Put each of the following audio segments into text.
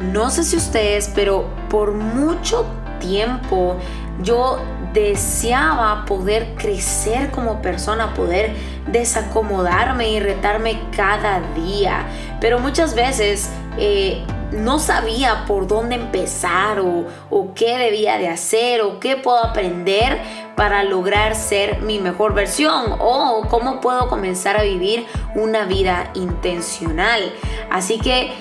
no sé si ustedes, pero por mucho tiempo yo deseaba poder crecer como persona, poder desacomodarme y retarme cada día. Pero muchas veces eh, no sabía por dónde empezar o, o, qué debía de hacer o qué puedo aprender para lograr ser mi mejor versión o cómo puedo comenzar a vivir una vida intencional. Así que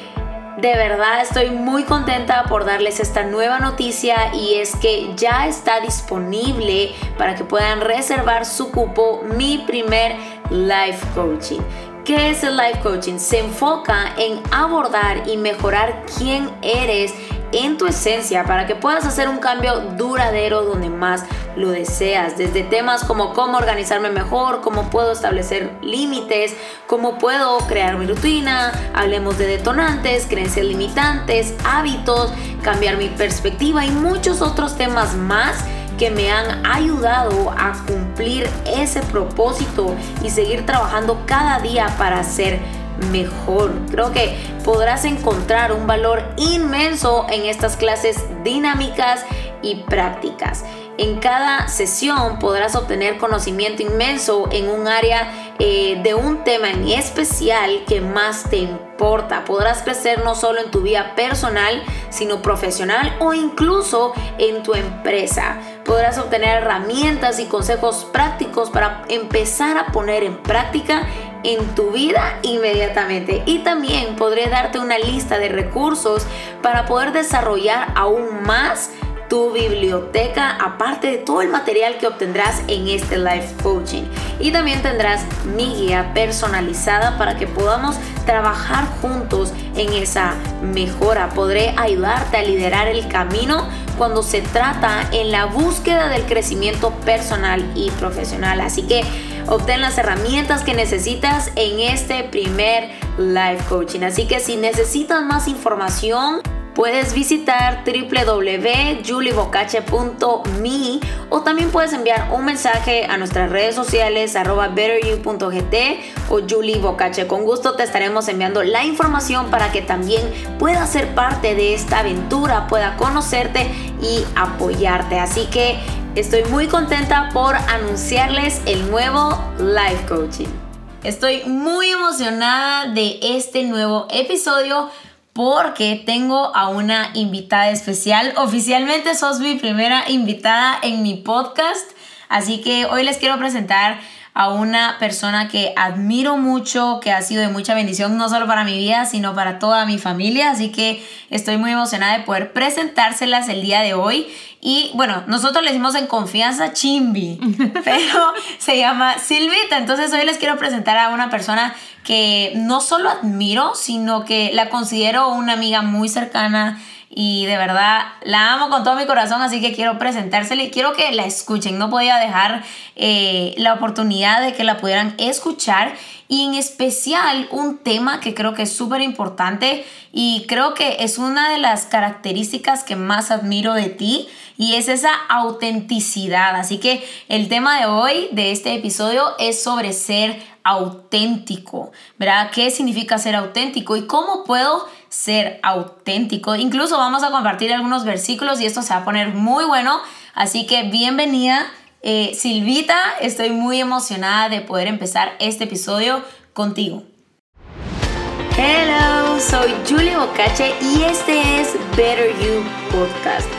de verdad estoy muy contenta por darles esta nueva noticia y es que ya está disponible para que puedan reservar su cupo mi primer life coaching. ¿Qué es el life coaching? Se enfoca en abordar y mejorar quién eres en tu esencia para que puedas hacer un cambio duradero donde más lo deseas, desde temas como cómo organizarme mejor, cómo puedo establecer límites, cómo puedo crear mi rutina, hablemos de detonantes, creencias limitantes, hábitos, cambiar mi perspectiva y muchos otros temas más que me han ayudado a cumplir ese propósito y seguir trabajando cada día para ser mejor. Creo que podrás encontrar un valor inmenso en estas clases dinámicas y prácticas. En cada sesión podrás obtener conocimiento inmenso en un área eh, de un tema en especial que más te importa. Podrás crecer no solo en tu vida personal, sino profesional o incluso en tu empresa. Podrás obtener herramientas y consejos prácticos para empezar a poner en práctica en tu vida inmediatamente. Y también podré darte una lista de recursos para poder desarrollar aún más tu biblioteca, aparte de todo el material que obtendrás en este life coaching. Y también tendrás mi guía personalizada para que podamos trabajar juntos en esa mejora. Podré ayudarte a liderar el camino cuando se trata en la búsqueda del crecimiento personal y profesional. Así que obtén las herramientas que necesitas en este primer life coaching. Así que si necesitas más información, puedes visitar www.juliebocache.me o también puedes enviar un mensaje a nuestras redes sociales arroba betteryou.gt o juliebocache. Con gusto te estaremos enviando la información para que también puedas ser parte de esta aventura, pueda conocerte y apoyarte. Así que estoy muy contenta por anunciarles el nuevo Life Coaching. Estoy muy emocionada de este nuevo episodio porque tengo a una invitada especial. Oficialmente sos mi primera invitada en mi podcast, así que hoy les quiero presentar a una persona que admiro mucho, que ha sido de mucha bendición, no solo para mi vida, sino para toda mi familia. Así que estoy muy emocionada de poder presentárselas el día de hoy. Y bueno, nosotros le decimos en confianza Chimbi, pero se llama Silvita. Entonces hoy les quiero presentar a una persona que no solo admiro, sino que la considero una amiga muy cercana y de verdad la amo con todo mi corazón, así que quiero presentársela y quiero que la escuchen. No podía dejar eh, la oportunidad de que la pudieran escuchar y en especial un tema que creo que es súper importante y creo que es una de las características que más admiro de ti y es esa autenticidad. Así que el tema de hoy, de este episodio, es sobre ser auténtico, ¿verdad? ¿Qué significa ser auténtico y cómo puedo ser auténtico? Incluso vamos a compartir algunos versículos y esto se va a poner muy bueno, así que bienvenida. Eh, Silvita, estoy muy emocionada de poder empezar este episodio contigo. Hello, soy Julie Bocache y este es Better You Podcast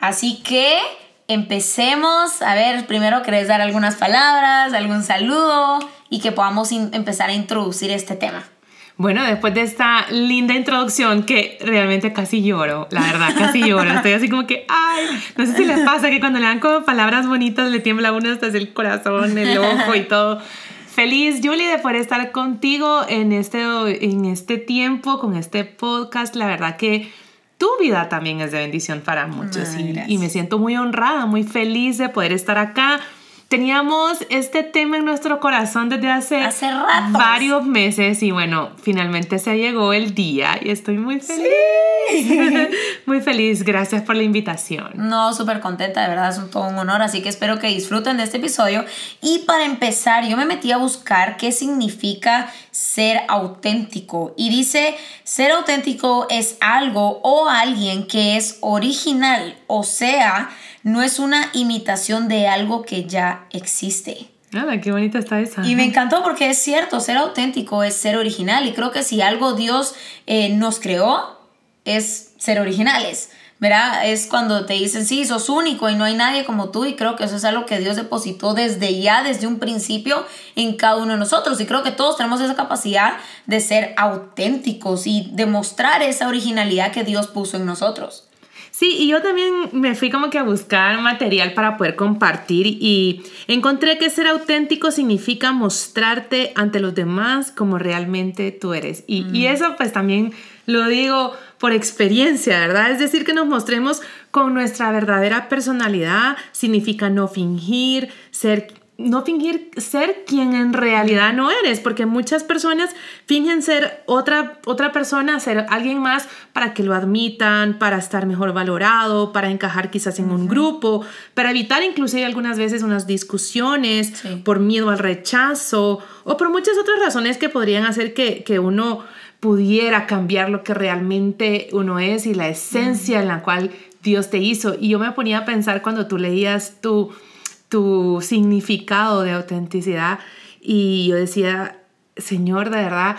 Así que empecemos. A ver, primero querés dar algunas palabras, algún saludo y que podamos empezar a introducir este tema. Bueno, después de esta linda introducción que realmente casi lloro, la verdad, casi lloro. Estoy así como que, ay, no sé si les pasa que cuando le dan como palabras bonitas le tiembla a uno hasta el corazón, el ojo y todo. Feliz, Julie, de poder estar contigo en este, en este tiempo, con este podcast. La verdad que tu vida también es de bendición para muchos. Y, me siento muy honrada, muy feliz de poder estar acá teníamos este tema en nuestro corazón desde hace, varios meses y bueno, finalmente se llegó el día y estoy muy feliz. muy feliz, gracias por la invitación. No, súper contenta, de verdad es todo un honor, así que espero que disfruten de este episodio. Y para empezar, yo me metí a buscar qué significa ser auténtico y dice, ser auténtico es algo o alguien que es original, o sea, no es una imitación de algo que ya existe. Nada, qué bonita está esa. Y me encantó porque es cierto, ser auténtico es ser original. Y creo que si algo Dios eh, nos creó, es ser originales. ¿Verdad? Es cuando te dicen, sí, sos único y no hay nadie como tú. Y creo que eso es algo que Dios depositó desde ya, desde un principio, en cada uno de nosotros. Y creo que todos tenemos esa capacidad de ser auténticos y demostrar esa originalidad que Dios puso en nosotros. Sí, y yo también me fui como que a buscar material para poder compartir y encontré que ser auténtico significa mostrarte ante los demás como realmente tú eres. Y, y mm. eso pues también lo digo por experiencia, ¿verdad? Es decir, que nos mostremos con nuestra verdadera personalidad, significa no fingir, ser no fingir ser quien en realidad no eres, porque muchas personas fingen ser otra, otra persona, ser alguien más para que lo admitan, para estar mejor valorado, para encajar quizás en un grupo, para evitar inclusive algunas veces unas discusiones por miedo al rechazo o por muchas otras razones que podrían hacer que, que uno pudiera cambiar lo que realmente uno es y la esencia en la cual Dios te hizo. Y yo me ponía a pensar cuando tú leías tu tu significado de autenticidad. Y yo decía, Señor, de verdad,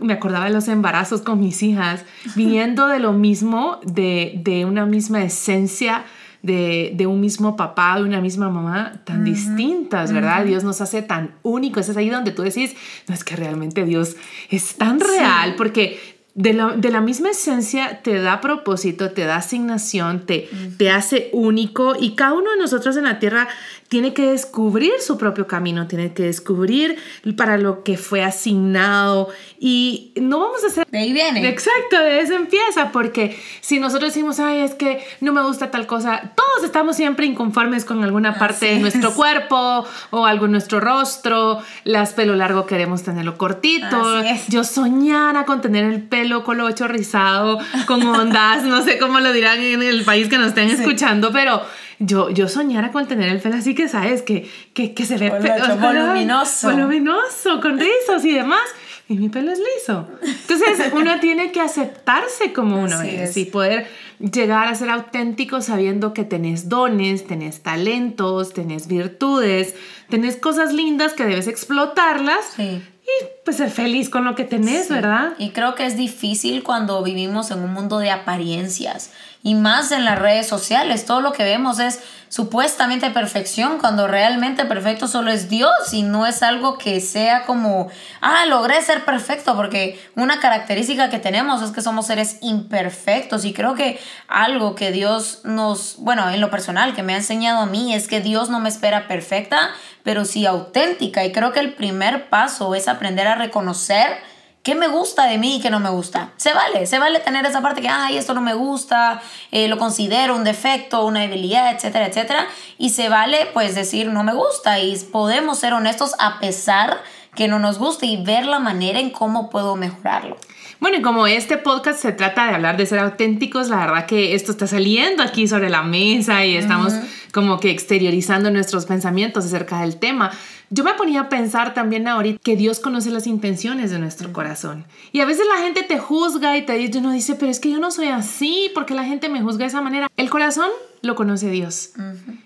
me acordaba de los embarazos con mis hijas, viniendo de lo mismo, de, una misma esencia, de, un mismo papá, de una misma mamá, tan distintas, ¿verdad? Dios nos hace tan únicos. Es ahí donde tú decís, no es que realmente Dios es tan real, porque de la, misma esencia te da propósito, te da asignación, te, te hace único y cada uno de nosotros en la tierra tiene que descubrir su propio camino, tiene que descubrir para lo que fue asignado y no vamos a hacer... De ahí viene. Exacto, de eso empieza, porque si nosotros decimos, ay, es que no me gusta tal cosa, todos estamos siempre inconformes con alguna parte de nuestro cuerpo o algo en nuestro rostro, las pelo largo queremos tenerlo cortito, yo soñara con tener el pelo colocho rizado, con ondas, no sé cómo lo dirán en el país que nos estén escuchando, pero yo, yo soñara con tener el pelo así que, ¿sabes? Que, que, que se ve voluminoso. Voluminoso, con rizos y demás. Y mi pelo es liso. Entonces, uno tiene que aceptarse como uno es, y poder llegar a ser auténtico sabiendo que tenés dones, tenés talentos, tenés virtudes, tenés cosas lindas que debes explotarlas. Sí. Y pues ser feliz con lo que tenés, ¿verdad? Y creo que es difícil cuando vivimos en un mundo de apariencias y más en las redes sociales. Todo lo que vemos es supuestamente perfección cuando realmente perfecto solo es Dios y no es algo que sea como, ah, logré ser perfecto, porque una característica que tenemos es que somos seres imperfectos y creo que algo que Dios nos, bueno, en lo personal, que me ha enseñado a mí es que Dios no me espera perfecta, pero sí auténtica y creo que el primer paso es aprender a reconocer ¿Qué me gusta de mí y qué no me gusta? Se vale, se vale tener esa parte que, ay, esto no me gusta, eh, lo considero un defecto, una debilidad, etcétera, etcétera. Y se vale, pues, decir no me gusta y podemos ser honestos a pesar que no nos guste y ver la manera en cómo puedo mejorarlo. Bueno, y como este podcast se trata de hablar de ser auténticos, la verdad que esto está saliendo aquí sobre la mesa y estamos como que exteriorizando nuestros pensamientos acerca del tema. Yo me ponía a pensar también ahorita que Dios conoce las intenciones de nuestro corazón. Y a veces la gente te juzga y te dice, uno dice, pero es que yo no soy así, porque la gente me juzga de esa manera. El corazón lo conoce Dios.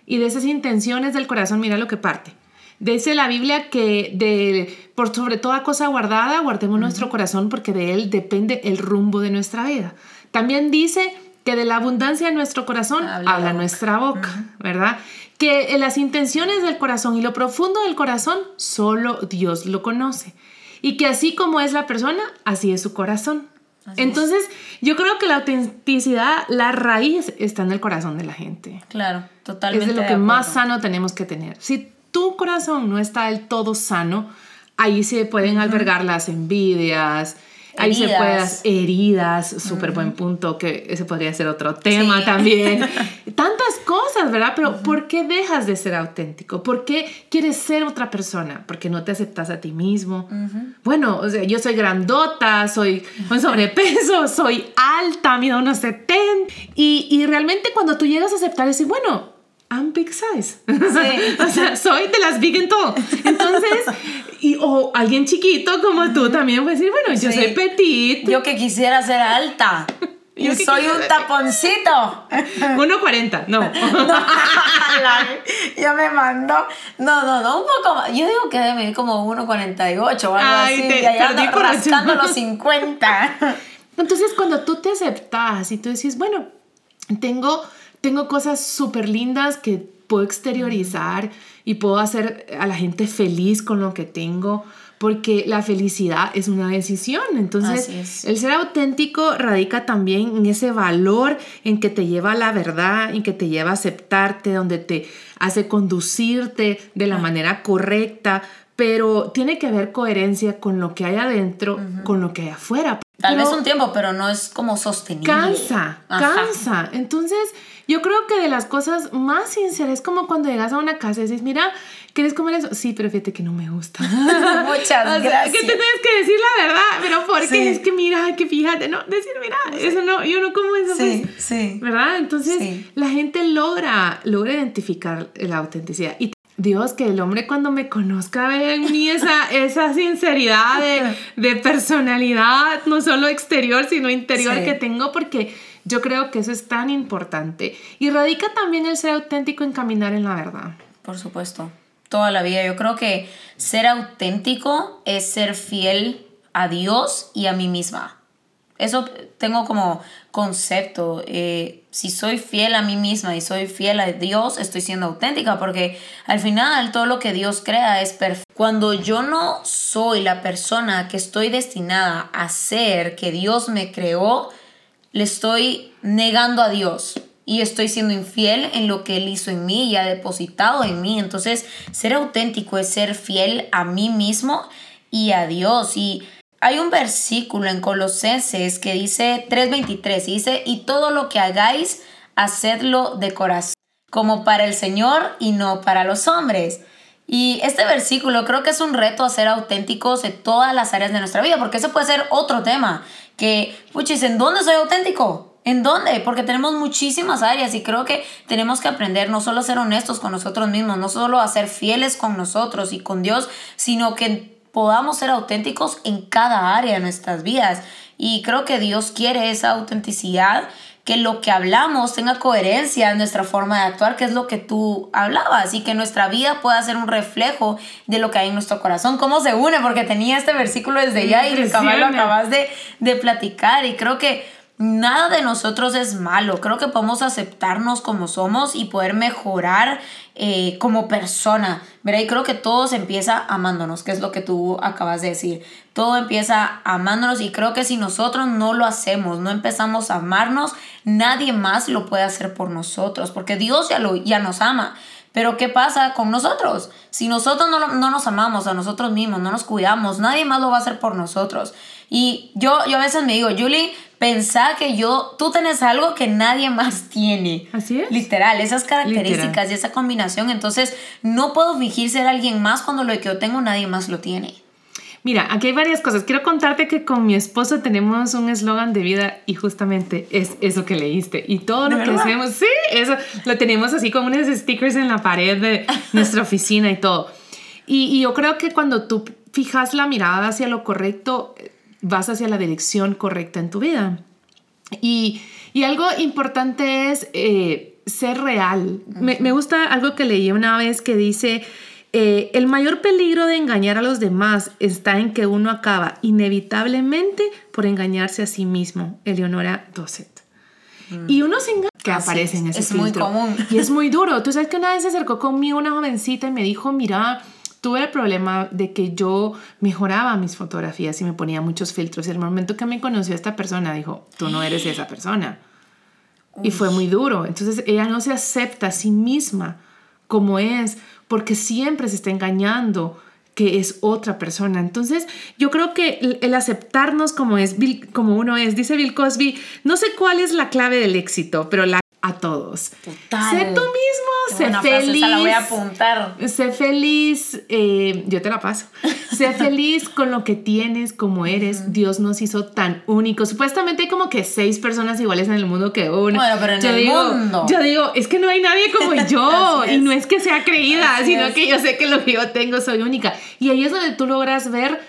Y de esas intenciones del corazón, mira lo que parte. Dice la Biblia que de, por sobre toda cosa guardada, guardemos nuestro corazón porque de él depende el rumbo de nuestra vida. También dice que de la abundancia de nuestro corazón habla, nuestra boca, ¿verdad? Que las intenciones del corazón y lo profundo del corazón solo Dios lo conoce. y que así como es la persona, así es su corazón. Entonces, yo creo que la autenticidad, la raíz está en el corazón de la gente. Claro, totalmente. Es de lo que más sano tenemos que tener. Si tu corazón no está del todo sano, ahí se pueden albergar las envidias, Ahí se pueden heridas, súper buen punto, que ese podría ser otro tema también. Tantas cosas, ¿verdad? Pero ¿por qué dejas de ser auténtico? ¿Por qué quieres ser otra persona? Porque no te aceptas a ti mismo. Bueno, o sea, yo soy grandota, soy con sobrepeso, soy alta, mido unos 70. Y, y realmente cuando tú llegas a aceptar, decir, bueno, I'm big size. Sí. o sea, soy de las big en todo. Entonces, y, o alguien chiquito como tú también puede decir, bueno, yo soy petit. Yo que quisiera ser alta. Yo soy un taponcito. 1.40, no. no yo me mando. No, no, no, un poco más. Yo digo que debe medir como 1.48 o algo Ay, así. Te, y allá rascando los 50. Entonces, cuando tú te aceptas y tú dices, bueno, tengo tengo cosas súper lindas que puedo exteriorizar y puedo hacer a la gente feliz con lo que tengo, porque la felicidad es una decisión. Entonces, el ser auténtico radica también en ese valor en que te lleva a la verdad, en que te lleva a aceptarte, donde te hace conducirte de la manera correcta, pero tiene que haber coherencia con lo que hay adentro, con lo que hay afuera. Tal vez un tiempo, pero no es como sostenible. Cansa, cansa. Entonces, yo creo que de las cosas más sinceras es como cuando llegas a una casa y dices, mira, ¿quieres comer eso? Sí, pero fíjate que no me gusta. Muchas gracias. Que te tienes que decir la verdad, pero porque es que mira, que fíjate, no, decir, mira, eso no, yo no como eso. Sí, pues, sí. ¿Verdad? Entonces, la gente logra, logra identificar la autenticidad. Y Dios, que el hombre cuando me conozca vea en mí esa, esa sinceridad de, de, personalidad, no solo exterior, sino interior que tengo, porque yo creo que eso es tan importante. Y radica también el ser auténtico en caminar en la verdad. Por supuesto, toda la vida. Yo creo que ser auténtico es ser fiel a Dios y a mí misma. Eso tengo como concepto. Eh, si soy fiel a mí misma y soy fiel a Dios, estoy siendo auténtica porque al final todo lo que Dios crea es perfecto. Cuando yo no soy la persona que estoy destinada a ser, que Dios me creó, le estoy negando a Dios y estoy siendo infiel en lo que Él hizo en mí y ha depositado en mí. Entonces, ser auténtico es ser fiel a mí mismo y a Dios. Y hay un versículo en Colosenses que dice 3:23, dice, y todo lo que hagáis, hacedlo de corazón, como para el Señor y no para los hombres. Y este versículo creo que es un reto a ser auténticos en todas las áreas de nuestra vida, porque eso puede ser otro tema que, puchis, ¿en dónde soy auténtico? ¿En dónde? Porque tenemos muchísimas áreas y creo que tenemos que aprender no solo a ser honestos con nosotros mismos, no solo a ser fieles con nosotros y con Dios, sino que podamos ser auténticos en cada área de nuestras vidas. Y creo que Dios quiere esa autenticidad que lo que hablamos tenga coherencia en nuestra forma de actuar, que es lo que tú hablabas, y que nuestra vida pueda ser un reflejo de lo que hay en nuestro corazón. ¿Cómo se une? Porque tenía este versículo desde ya y lo acabas de, de platicar, y creo que nada de nosotros es malo. Creo que podemos aceptarnos como somos y poder mejorar eh, como persona. ¿verdad? Y creo que todo se empieza amándonos, que es lo que tú acabas de decir. Todo empieza amándonos y creo que si nosotros no lo hacemos, no empezamos a amarnos, nadie más lo puede hacer por nosotros, porque Dios ya, lo, ya nos ama. Pero ¿qué pasa con nosotros? Si nosotros no, no, nos amamos a nosotros mismos, no nos cuidamos, nadie más lo va a hacer por nosotros. Y yo, yo a veces me digo, Julie, pensá que yo, tú tienes algo que nadie más tiene. Así es. Literal, esas características y esa combinación. Entonces, no puedo fingir ser alguien más cuando lo que yo tengo nadie más lo tiene. Mira, aquí hay varias cosas. Quiero contarte que con mi esposo tenemos un eslogan de vida y justamente es eso que leíste. Y todo lo que hacemos, sí, eso lo tenemos así como unos stickers en la pared de nuestra oficina y todo. Y, y yo creo que cuando tú fijas la mirada hacia lo correcto, vas hacia la dirección correcta en tu vida. Y, y algo importante es eh, ser real. me, me, gusta algo que leí una vez que dice, eh, el mayor peligro de engañar a los demás está en que uno acaba inevitablemente por engañarse a sí mismo. Eleonora Dosset. Mm. Y uno se engaña que aparece en ese Es muy común. Y es muy duro. Tú sabes que una vez se acercó conmigo una jovencita y me dijo, mira, tuve el problema de que yo mejoraba mis fotografías y me ponía muchos filtros. Y el momento que me conoció esta persona dijo, tú no eres esa persona. Y fue muy duro. Entonces ella no se acepta a sí misma como es, porque siempre se está engañando que es otra persona. Entonces, yo creo que el, aceptarnos como es como uno es, dice Bill Cosby, no sé cuál es la clave del éxito, pero la a todos. Total. Sé tú mismo, sé feliz. la voy a apuntar. Sé feliz, eh, yo te la paso. sé feliz con lo que tienes, como eres. Dios nos hizo tan únicos. Supuestamente hay como que seis personas iguales en el mundo que uno. Bueno, pero en yo el digo, mundo. Yo digo, es que no hay nadie como yo. y no es que sea creída, sino que yo sé que lo que yo tengo soy única. Y ahí es donde tú logras ver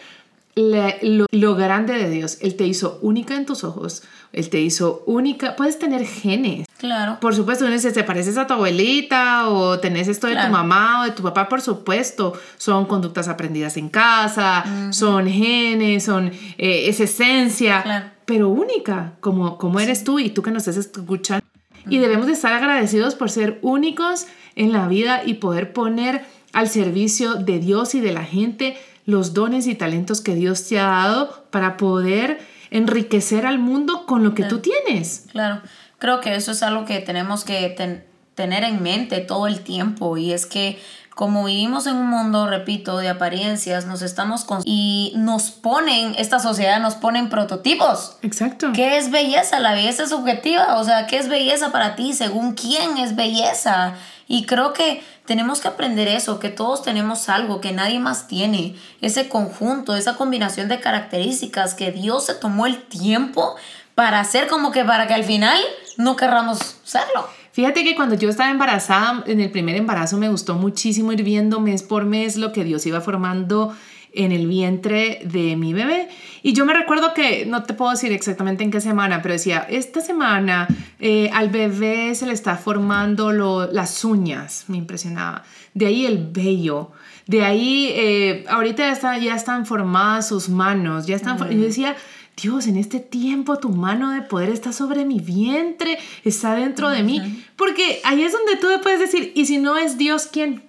lo, grande de Dios. Él te hizo única en tus ojos. Él te hizo única. Puedes tener genes. Claro. Por supuesto, uno dice, te pareces a tu abuelita o tenés esto de tu mamá o de tu papá, por supuesto. Son conductas aprendidas en casa, son genes, son, eh, es esencia, pero única, como, como eres tú y tú que nos estás escuchando. Y debemos de estar agradecidos por ser únicos en la vida y poder poner al servicio de Dios y de la gente los dones y talentos que Dios te ha dado para poder enriquecer al mundo con lo que tú tienes. Claro, creo que eso es algo que tenemos que tener en mente todo el tiempo y es que como vivimos en un mundo, repito, de apariencias, nos estamos con y nos ponen, esta sociedad nos ponen prototipos. Exacto. ¿Qué es belleza? La belleza es subjetiva, o sea, ¿qué es belleza para ti? Según quién es belleza. Y creo que tenemos que aprender eso, que todos tenemos algo que nadie más tiene, ese conjunto, esa combinación de características que Dios se tomó el tiempo para hacer como que para que al final no querramos serlo. Fíjate que cuando yo estaba embarazada, en el primer embarazo me gustó muchísimo ir viendo mes por mes lo que Dios iba formando en el vientre de mi bebé. Y yo me recuerdo que, no te puedo decir exactamente en qué semana, pero decía, esta semana eh, al bebé se le está formando lo, las uñas, me impresionaba. De ahí el vello. De ahí, eh, ahorita ya, está, ya están formadas sus manos, ya están... Yo decía, Dios, en este tiempo tu mano de poder está sobre mi vientre, está dentro de mí. Porque ahí es donde tú puedes decir, y si no es Dios, ¿quién?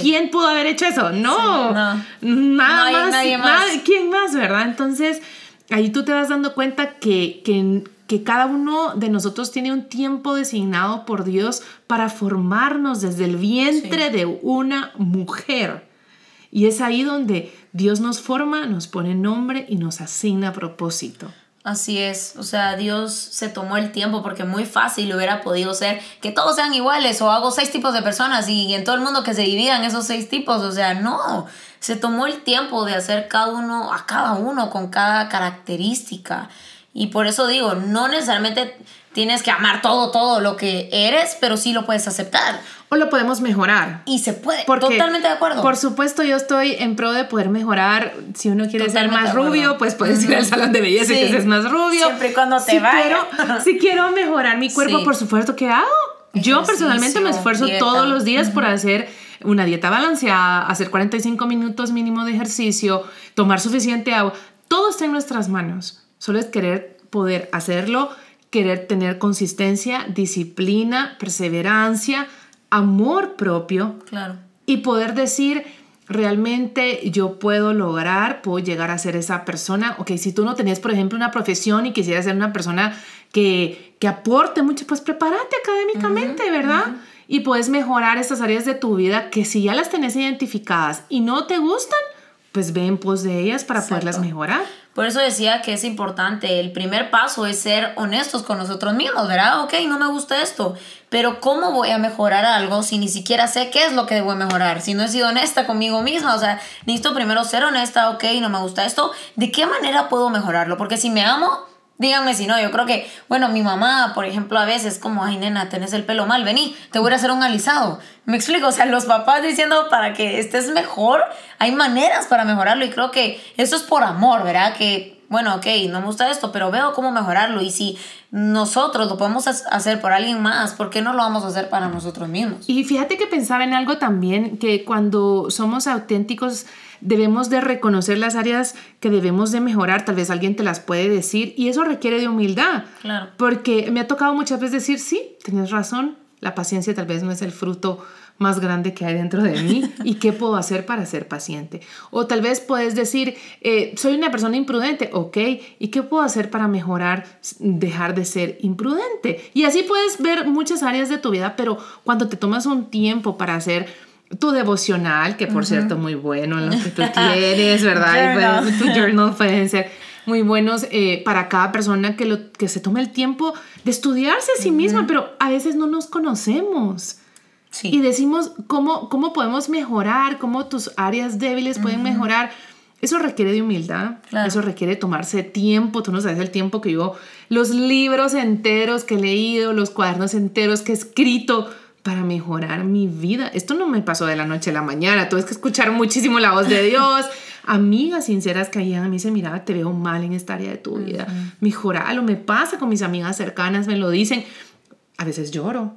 ¿Quién pudo haber hecho eso? No, nada más, nadie más. ¿Quién más, verdad? Entonces, ahí tú te vas dando cuenta que, que, que, cada uno de nosotros tiene un tiempo designado por Dios para formarnos desde el vientre de una mujer. Y es ahí donde Dios nos forma, nos pone nombre y nos asigna propósito. Así es, o sea, Dios se tomó el tiempo porque muy fácil hubiera podido ser que todos sean iguales o hago seis tipos de personas y en todo el mundo que se dividan esos seis tipos, o sea, no, se tomó el tiempo de hacer cada uno a cada uno con cada característica. Y por eso digo, no necesariamente tienes que amar todo, todo lo que eres, pero sí lo puedes aceptar. O lo podemos mejorar. Y se puede. Totalmente de acuerdo. Por supuesto, yo estoy en pro de poder mejorar. Si uno quiere ser más rubio, pues puedes ir al salón de belleza y que seas más rubio. Siempre y cuando te si vaya. Quiero, si quiero mejorar mi cuerpo, por supuesto, ¿qué hago? Yo personalmente me esfuerzo todos los días por hacer una dieta balanceada, hacer 45 minutos mínimo de ejercicio, tomar suficiente agua. Todo está en nuestras manos. Solo es querer poder hacerlo querer tener consistencia, disciplina, perseverancia, amor propio. Claro. Y poder decir, realmente yo puedo lograr, puedo llegar a ser esa persona. Ok, si tú no tenías, por ejemplo, una profesión y quisieras ser una persona que, que aporte mucho, pues prepárate académicamente, ¿verdad? Y puedes mejorar esas áreas de tu vida que si ya las tenés identificadas y no te gustan, pues ve en pos de ellas para poderlas mejorar. Por eso decía que es importante, el primer paso es ser honestos con nosotros mismos, ¿verdad? Ok, no me gusta esto, pero ¿cómo voy a mejorar algo si ni siquiera sé qué es lo que debo mejorar? Si no he sido honesta conmigo misma, o sea, necesito primero ser honesta, ok, no me gusta esto, ¿de qué manera puedo mejorarlo? Porque si me amo, Díganme si no, yo creo que, bueno, mi mamá, por ejemplo, a veces como, ay, nena, tenés el pelo mal, vení, te voy a hacer un alisado. Me explico, o sea, los papás diciendo para que estés mejor, hay maneras para mejorarlo y creo que eso es por amor, ¿verdad? Que, bueno, ok, no me gusta esto, pero veo cómo mejorarlo y si nosotros lo podemos hacer por alguien más, ¿por qué no lo vamos a hacer para nosotros mismos? Y fíjate que pensaba en algo también, que cuando somos auténticos, debemos de reconocer las áreas que debemos de mejorar, tal vez alguien te las puede decir y eso requiere de humildad. Claro. Porque me ha tocado muchas veces decir, sí, tienes razón, la paciencia tal vez no es el fruto más grande que hay dentro de mí y qué puedo hacer para ser paciente. O tal vez puedes decir, eh, soy una persona imprudente, ok, ¿y qué puedo hacer para mejorar, dejar de ser imprudente? Y así puedes ver muchas áreas de tu vida, pero cuando te tomas un tiempo para hacer tu devocional, que por cierto muy bueno en lo que tú tienes, ¿verdad? tu journal pueden ser muy buenos eh, para cada persona que, lo, que se tome el tiempo de estudiarse a sí misma, pero a veces no nos conocemos. Y decimos cómo, cómo podemos mejorar, cómo tus áreas débiles pueden mejorar. Eso requiere de humildad, eso requiere tomarse tiempo, tú no sabes el tiempo que yo, los libros enteros que he leído, los cuadernos enteros que he escrito para mejorar mi vida. Esto no me pasó de la noche a la mañana, tuve que escuchar muchísimo la voz de Dios, amigas sinceras que a mí se mira, te veo mal en esta área de tu vida, lo me pasa con mis amigas cercanas, me lo dicen, a veces lloro.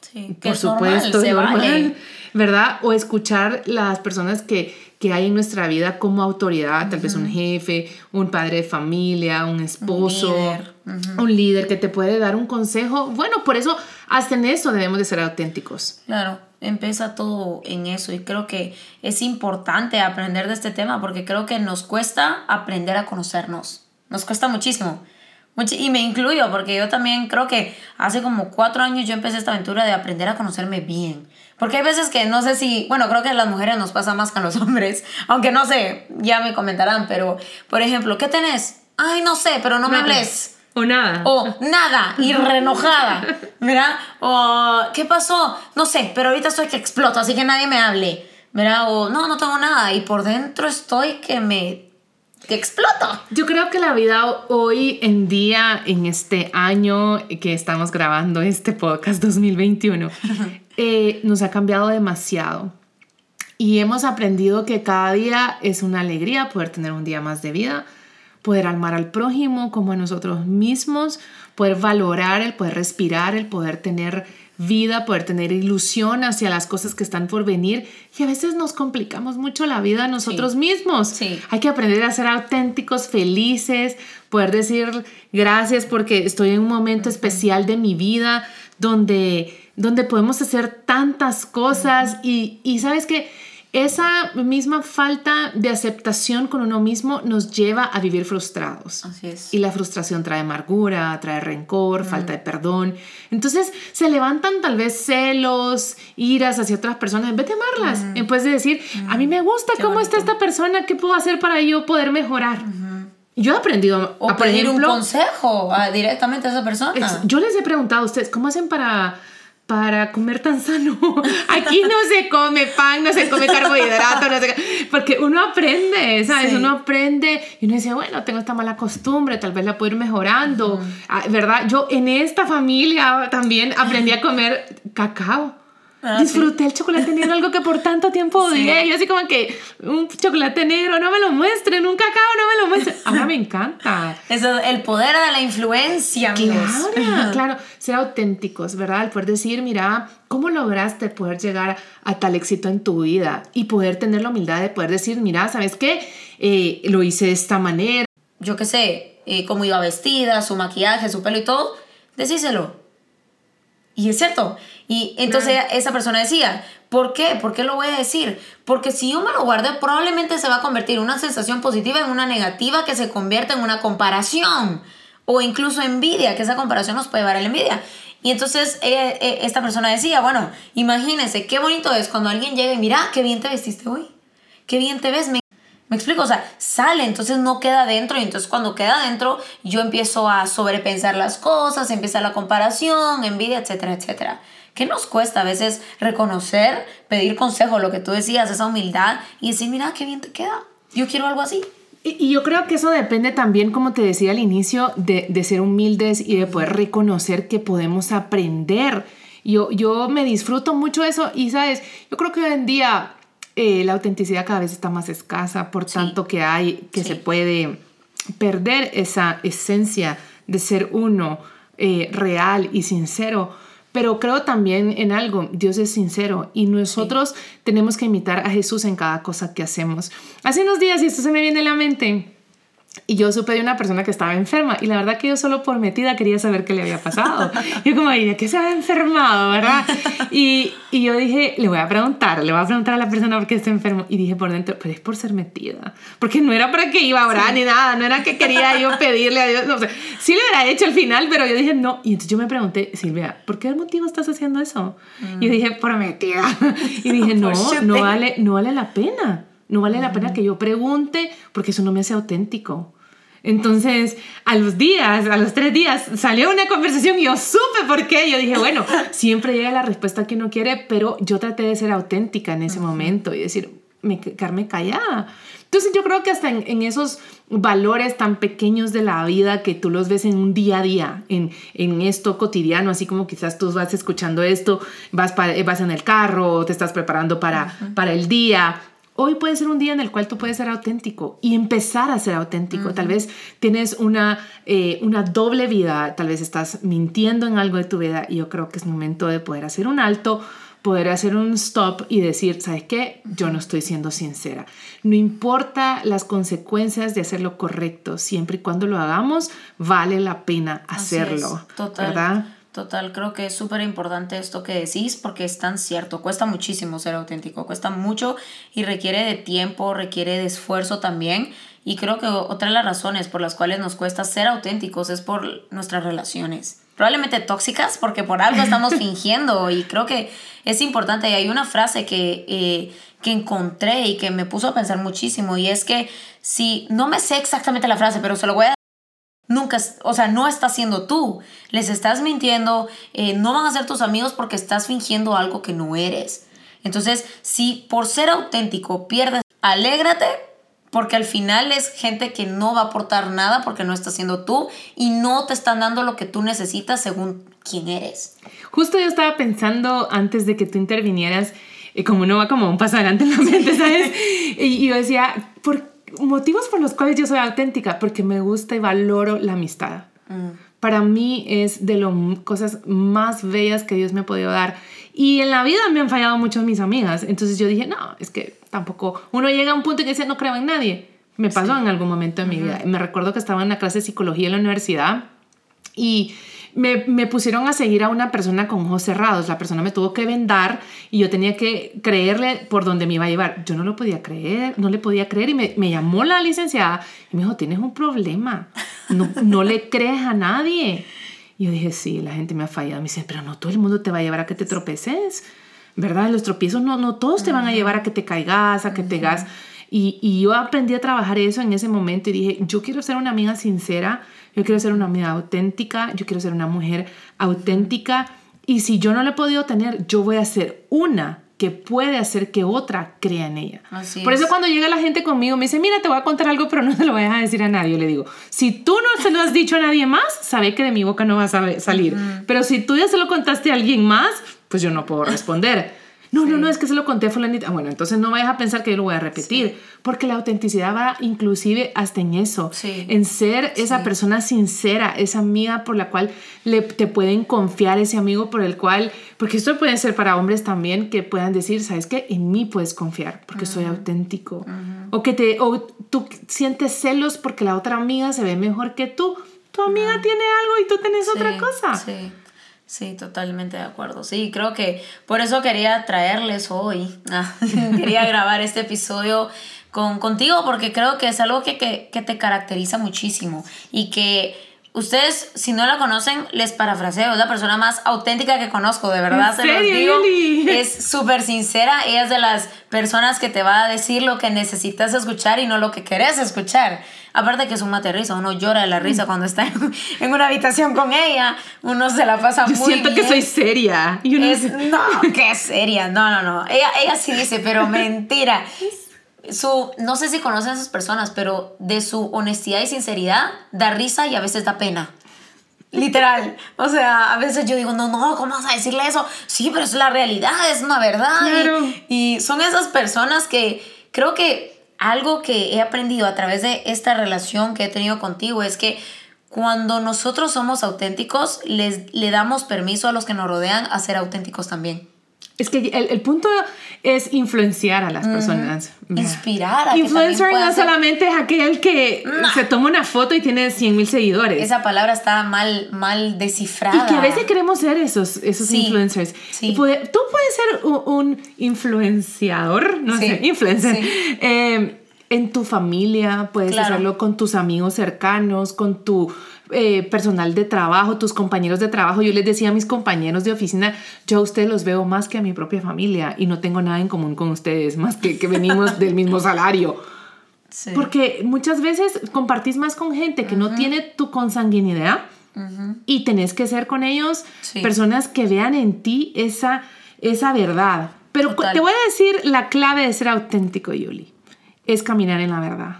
Sí, por supuesto, normal, ¿verdad? O escuchar las personas que, que hay en nuestra vida como autoridad, tal vez un jefe, un padre de familia, un esposo, un líder. un líder que te puede dar un consejo. Bueno, por eso hasta en eso debemos de ser auténticos. Claro empieza todo en eso y creo que es importante aprender de este tema porque creo que nos cuesta aprender a conocernos. Nos cuesta muchísimo. Y me incluyo porque yo también creo que hace como cuatro años yo empecé esta aventura de aprender a conocerme bien. Porque hay veces que no sé si, bueno, creo que a las mujeres nos pasa más que a los hombres, aunque no sé, ya me comentarán, pero por ejemplo, ¿qué tenés? Ay, no sé, pero no me hables. O nada. O nada, y renojada, ¿verdad? O, ¿qué pasó? No sé, pero ahorita estoy que exploto, así que nadie me hable, ¿verdad? O, no, no tengo nada, y por dentro estoy que me que exploto. Yo creo que la vida hoy en día, en este año que estamos grabando este podcast 2021, eh, nos ha cambiado demasiado. Y hemos aprendido que cada día es una alegría poder tener un día más de vida poder amar al prójimo como a nosotros mismos, poder valorar, el poder respirar, el poder tener vida, poder tener ilusión hacia las cosas que están por venir. Y a veces nos complicamos mucho la vida a nosotros mismos. Sí. Hay que aprender a ser auténticos, felices, poder decir gracias porque estoy en un momento especial de mi vida donde, donde podemos hacer tantas cosas. y, y sabes que esa misma falta de aceptación con uno mismo nos lleva a vivir frustrados. Así es. Y la frustración trae amargura, trae rencor, falta de perdón. Entonces se levantan tal vez celos, iras hacia otras personas en vez de amarlas. En vez de decir, a mí me gusta cómo está esta persona, ¿qué puedo hacer para yo poder mejorar? Yo he aprendido o a pedir un consejo directamente a esa persona. yo les he preguntado a ustedes, ¿cómo hacen para para comer tan sano. Aquí no se come pan, no se come carbohidrato, no se... porque uno aprende, ¿sabes? Uno aprende y uno dice, bueno, tengo esta mala costumbre, tal vez la puedo ir mejorando, ah, ¿verdad? Yo en esta familia también aprendí a comer cacao. Ah, Disfruté el chocolate negro, algo que por tanto tiempo odié. Yo así como que un chocolate negro, no me lo muestren, un cacao, no me lo muestren. Ahora me encanta. Eso, el poder de la influencia, amigos. Claro, claro, ser auténticos, ¿verdad? El poder decir, mira, ¿cómo lograste poder llegar a tal éxito en tu vida? Y poder tener la humildad de poder decir, mira, ¿sabes qué? Eh, lo hice de esta manera. Yo qué sé, eh, cómo iba vestida, su maquillaje, su pelo y todo, decíselo y es cierto. Y entonces esa persona decía, ¿por qué? ¿Por qué lo voy a decir? Porque si yo me lo guardo, probablemente se va a convertir una sensación positiva en una negativa que se convierte en una comparación o incluso envidia, que esa comparación nos puede llevar a la envidia. Y entonces eh, esta persona decía, bueno, imagínense, qué bonito es cuando alguien llega y mira, qué bien te vestiste hoy, qué bien te ves, me me explico, o sea, sale, entonces no queda dentro y entonces cuando queda dentro yo empiezo a sobrepensar las cosas, empieza la comparación, envidia, etcétera, etcétera. ¿Qué nos cuesta a veces reconocer, pedir consejo, lo que tú decías, esa humildad y decir, mira, qué bien te queda, yo quiero algo así? Y, yo creo que eso depende también, como te decía al inicio, de, de ser humildes y de poder reconocer que podemos aprender. Yo, yo me disfruto mucho eso y, ¿sabes? Yo creo que hoy en día eh, la autenticidad cada vez está más escasa, por tanto que hay, que se puede perder esa esencia de ser uno eh, real y sincero. Pero creo también en algo, Dios es sincero y nosotros tenemos que imitar a Jesús en cada cosa que hacemos. Hace unos días, y esto se me viene a la mente, y yo supe de una persona que estaba enferma y la verdad que yo solo por metida quería saber qué le había pasado. yo como, ¿y de qué se había enfermado, verdad? Y, y, yo dije, le voy a preguntar, le voy a preguntar a la persona por qué está enfermo. Y dije por dentro, pero es por ser metida. Porque no era para que iba a orar ni nada, no era que quería yo pedirle a Dios. No, sé sí lo hubiera hecho al final, pero yo dije, no. Y entonces yo me pregunté, Silvia, ¿por qué motivo estás haciendo eso? Y yo dije, por metida. Y dije, no, no vale, no vale la pena. No vale la pena que yo pregunte porque eso no me hace auténtico. Entonces, a los días, a los tres días, salió una conversación y yo supe por qué. Yo dije, bueno, siempre llega la respuesta que uno quiere, pero yo traté de ser auténtica en ese momento y decir, me, quedarme callada. Entonces, yo creo que hasta en, esos valores tan pequeños de la vida que tú los ves en un día a día, en, en esto cotidiano, así como quizás tú vas escuchando esto, vas, vas en el carro, te estás preparando para, para el día Hoy puede ser un día en el cual tú puedes ser auténtico y empezar a ser auténtico. Tal vez tienes una, eh, una doble vida, tal vez estás mintiendo en algo de tu vida y yo creo que es momento de poder hacer un alto, poder hacer un stop y decir, ¿sabes qué? Yo no estoy siendo sincera. No importa las consecuencias de hacer lo correcto, siempre y cuando lo hagamos, vale la pena hacerlo. Total. ¿Verdad? Total, creo que es súper importante esto que decís porque es tan cierto, cuesta muchísimo ser auténtico, cuesta mucho y requiere de tiempo, requiere de esfuerzo también. Y creo que otra de las razones por las cuales nos cuesta ser auténticos es por nuestras relaciones. Probablemente tóxicas porque por algo estamos fingiendo y creo que es importante. Y hay una frase que, eh, que encontré y que me puso a pensar muchísimo y es que si no me sé exactamente la frase, pero se lo voy a Nunca, o sea, no estás siendo tú. Les estás mintiendo, eh, no van a ser tus amigos porque estás fingiendo algo que no eres. Entonces, si por ser auténtico pierdes, alégrate porque al final es gente que no va a aportar nada porque no estás siendo tú y no te están dando lo que tú necesitas según quién eres. Justo yo estaba pensando antes de que tú intervinieras, y como no va como un paso adelante en la mente, ¿sabes? y yo decía, ¿por qué? Motivos por los cuales yo soy auténtica, porque me gusta y valoro la amistad. Mm. Para mí es de las cosas más bellas que Dios me ha podido dar. Y en la vida me han fallado mucho mis amigas. Entonces yo dije, no, es que tampoco. Uno llega a un punto en que dice, no creo en nadie. Me pasó en algún momento de mi vida. Me recuerdo que estaba en una clase de psicología en la universidad y me, me, pusieron a seguir a una persona con ojos cerrados. La persona me tuvo que vendar y yo tenía que creerle por dónde me iba a llevar. Yo no lo podía creer, no le podía creer y me, me llamó la licenciada y me dijo, tienes un problema, no, no le crees a nadie. Y yo dije, sí, la gente me ha fallado. Me dice, pero no todo el mundo te va a llevar a que te tropeces, ¿verdad? Los tropiezos no, no todos te van a llevar a que te caigas, a que te hagas... Y, y yo aprendí a trabajar eso en ese momento y dije, yo quiero ser una amiga sincera yo quiero ser una amiga auténtica, yo quiero ser una mujer auténtica y si yo no la he podido tener, yo voy a ser una que puede hacer que otra crea en ella. Por eso cuando llega la gente conmigo me dice, mira, te voy a contar algo, pero no se lo voy a decir a nadie. Yo le digo, si tú no se lo has dicho a nadie más, sabe que de mi boca no va a salir. Pero si tú ya se lo contaste a alguien más, pues yo no puedo responder. No, no, no, es que se lo conté a fulanita. Bueno, entonces no vayas a pensar que yo lo voy a repetir, porque la autenticidad va inclusive hasta en eso, en ser esa persona sincera, esa amiga por la cual le, te pueden confiar, ese amigo por el cual, porque esto puede ser para hombres también, que puedan decir, ¿sabes qué? En mí puedes confiar, porque soy auténtico. O que te, o tú sientes celos porque la otra amiga se ve mejor que tú. Tu amiga tiene algo y tú tienes otra cosa. Sí. Sí, totalmente de acuerdo. Sí, creo que por eso quería traerles hoy, ah, quería grabar este episodio con, contigo porque creo que es algo que, que, que te caracteriza muchísimo y que Ustedes, si no la conocen, les parafraseo. Es la persona más auténtica que conozco, de verdad. se los digo. Es súper sincera. Ella es de las personas que te va a decir lo que necesitas escuchar y no lo que querés escuchar. Aparte que es un mate risa. Uno llora de la risa cuando está en, una habitación con ella. Uno se la pasa Yo muy siento que soy seria. Es, no, que seria. No, no, no. Ella, ella sí dice, pero mentira su, no sé si conocen a esas personas, pero de su honestidad y sinceridad da risa y a veces da pena. Literal. O sea, a veces yo digo, no, no, ¿cómo vas a decirle eso? Sí, pero es la realidad, es una verdad. Y, y, son esas personas que creo que algo que he aprendido a través de esta relación que he tenido contigo es que cuando nosotros somos auténticos, les, le damos permiso a los que nos rodean a ser auténticos también. Es que el, el punto es influenciar a las personas. Inspirar a Influencer no ser- solamente es aquel que se toma una foto y tiene 100 mil seguidores. Esa palabra está mal, mal descifrada. Y que a veces queremos ser esos, esos Sí, influencers. sí. Tú puedes ser un, un influenciador, no Sí, sé, influencer. eh, en tu familia, puedes Claro. hacerlo con tus amigos cercanos, con tu eh, personal de trabajo, tus compañeros de trabajo. Yo les decía a mis compañeros de oficina, yo a ustedes los veo más que a mi propia familia y no tengo nada en común con ustedes, más que que venimos del mismo salario. Sí. Porque muchas veces compartís más con gente que no tiene tu consanguinidad y tenés que ser con ellos Sí. personas que vean en ti esa, esa verdad. Pero Total. te voy a decir la clave de ser auténtico, Yuli, es caminar en la verdad.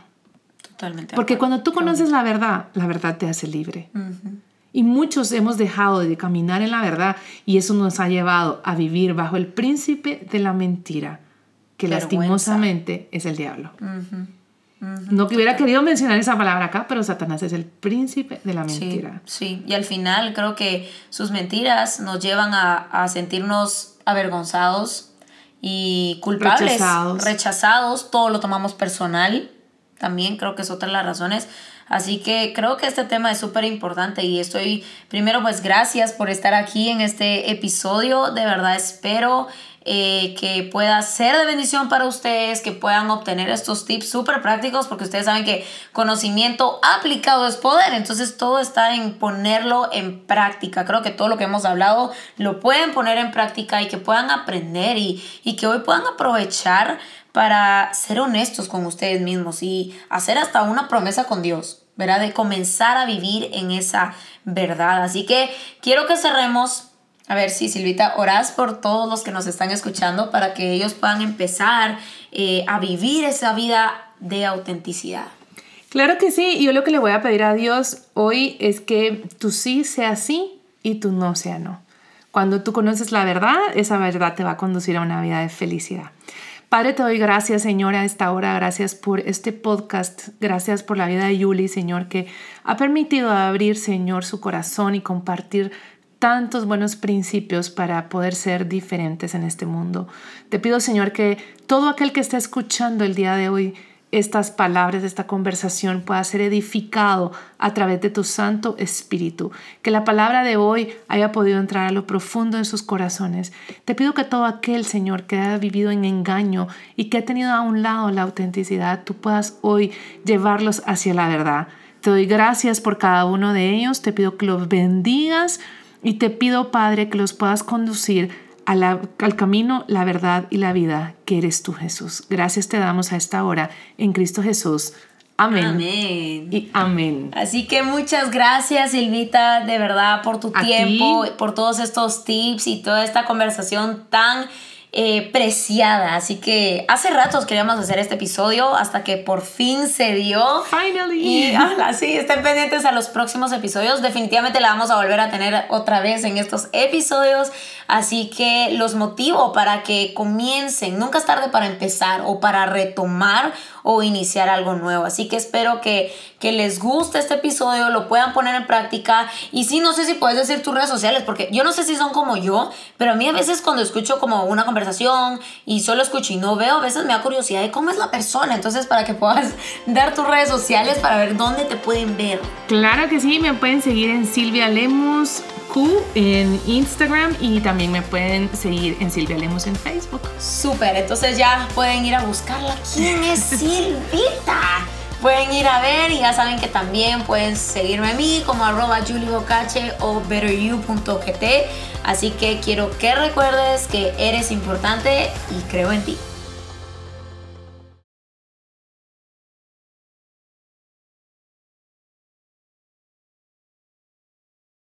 Totalmente. Porque acuerdo. cuando tú conoces la verdad, la verdad te hace libre. Y muchos hemos dejado de caminar en la verdad y eso nos ha llevado a vivir bajo el príncipe de la mentira, que Vergüenza. lastimosamente es el diablo. No que hubiera querido mencionar esa palabra acá, pero Satanás es el príncipe de la Sí, mentira. sí, y al final creo que sus mentiras nos llevan a, a sentirnos avergonzados y culpables, Rechazados. rechazados, todo lo tomamos personal, también creo que es otra de las razones. Así que creo que este tema es súper importante y estoy, primero pues gracias por estar aquí en este episodio, de verdad espero eh, que pueda ser de bendición para ustedes, que puedan obtener estos tips súper prácticos, porque ustedes saben que conocimiento aplicado es poder, entonces todo está en ponerlo en práctica. Creo que todo lo que hemos hablado lo pueden poner en práctica y que puedan aprender y, y que hoy puedan aprovechar para ser honestos con ustedes mismos y hacer hasta una promesa con Dios, ¿verdad? De comenzar a vivir en esa verdad. Así que quiero que cerremos a ver si Silvita, orás por todos los que nos están escuchando para que ellos puedan empezar eh, a vivir esa vida de autenticidad. Claro que sí, yo lo que le voy a pedir a Dios hoy es que tu sí sea sí y tu no sea no. Cuando tú conoces la verdad, esa verdad te va a conducir a una vida de felicidad. Padre, te doy gracias, Señor, a esta hora. Gracias por este podcast. Gracias por la vida de Yuli, Señor, que ha permitido abrir, Señor, su corazón y compartir tantos buenos principios para poder ser diferentes en este mundo. Te pido, Señor, que todo aquel que está escuchando el día de hoy estas palabras, esta conversación pueda ser edificado a través de tu Santo Espíritu. Que la palabra de hoy haya podido entrar a lo profundo de sus corazones. Te pido que todo aquel, Señor, que ha vivido en engaño y que ha tenido a un lado la autenticidad, tú puedas hoy llevarlos hacia la verdad. Te doy gracias por cada uno de ellos. Te pido que los bendigas y te pido, Padre, que los puedas conducir la- al camino, la verdad y la vida que eres tú, Jesús. Gracias te damos a esta hora en Cristo Jesús. Amén. Amén. Y amén. Así que muchas gracias Silvita, de verdad, por tu A tiempo, ti. por todos estos tips y toda esta conversación tan eh, preciada. Así que hace ratos queríamos hacer este episodio hasta que por fin se dio. Finally. Y ala, sí, estén pendientes a los próximos episodios. Definitivamente la vamos a volver a tener otra vez en estos episodios. Así que los motivo para que comiencen. Nunca es tarde para empezar o para retomar o iniciar algo nuevo. Así que espero que, que les guste este episodio, lo puedan poner en práctica. Y sí, no sé si puedes decir tus redes sociales, porque yo no sé si son como yo, pero a mí a veces cuando escucho como una conversación y solo escucho y no veo, a veces me da curiosidad de cómo es la persona. Entonces, para que puedas dar tus redes sociales para ver dónde te pueden ver. Claro que sí, me pueden seguir en Silvia Lemus Q en Instagram y también me pueden seguir en Silvia Lemus en Facebook. Súper, entonces ya pueden ir a buscarla. ¿Quién es Silvita? Pueden ir a ver y ya saben que también pueden seguirme a mí como arroba o betteryou.gt. Así que quiero que recuerdes que eres importante y creo en ti.